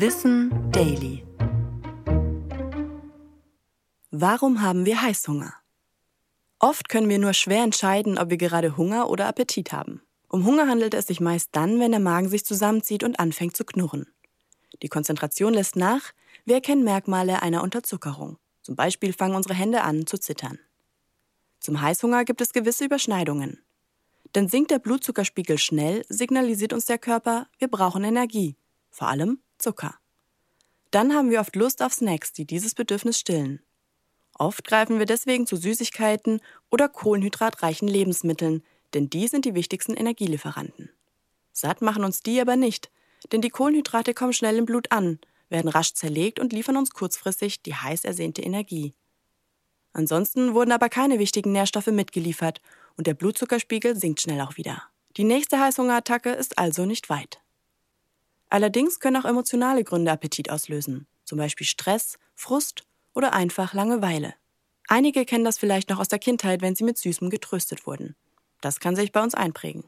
Wissen Daily. Warum haben wir Heißhunger? Oft können wir nur schwer entscheiden, ob wir gerade Hunger oder Appetit haben. Um Hunger handelt es sich meist dann, wenn der Magen sich zusammenzieht und anfängt zu knurren. Die Konzentration lässt nach, wir erkennen Merkmale einer Unterzuckerung. Zum Beispiel fangen unsere Hände an zu zittern. Zum Heißhunger gibt es gewisse Überschneidungen. Denn sinkt der Blutzuckerspiegel schnell, signalisiert uns der Körper, wir brauchen Energie, vor allem Zucker. Dann haben wir oft Lust auf Snacks, die dieses Bedürfnis stillen. Oft greifen wir deswegen zu Süßigkeiten oder kohlenhydratreichen Lebensmitteln, denn die sind die wichtigsten Energielieferanten. Satt machen uns die aber nicht, denn die Kohlenhydrate kommen schnell im Blut an, werden rasch zerlegt und liefern uns kurzfristig die heiß ersehnte Energie. Ansonsten wurden aber keine wichtigen Nährstoffe mitgeliefert und der Blutzuckerspiegel sinkt schnell auch wieder. Die nächste Heißhungerattacke ist also nicht weit. Allerdings können auch emotionale Gründe Appetit auslösen, zum Beispiel Stress, Frust oder einfach Langeweile. Einige kennen das vielleicht noch aus der Kindheit, wenn sie mit Süßem getröstet wurden. Das kann sich bei uns einprägen.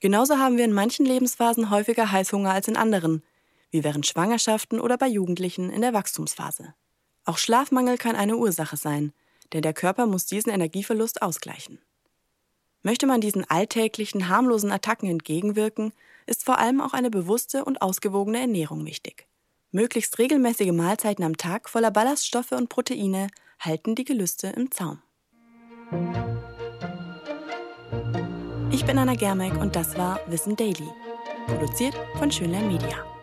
Genauso haben wir in manchen Lebensphasen häufiger Heißhunger als in anderen, wie während Schwangerschaften oder bei Jugendlichen in der Wachstumsphase. Auch Schlafmangel kann eine Ursache sein, denn der Körper muss diesen Energieverlust ausgleichen. Möchte man diesen alltäglichen, harmlosen Attacken entgegenwirken, ist vor allem auch eine bewusste und ausgewogene Ernährung wichtig. Möglichst regelmäßige Mahlzeiten am Tag voller Ballaststoffe und Proteine halten die Gelüste im Zaum. Ich bin Anna Germeck und das war Wissen Daily, produziert von Schönlein Media.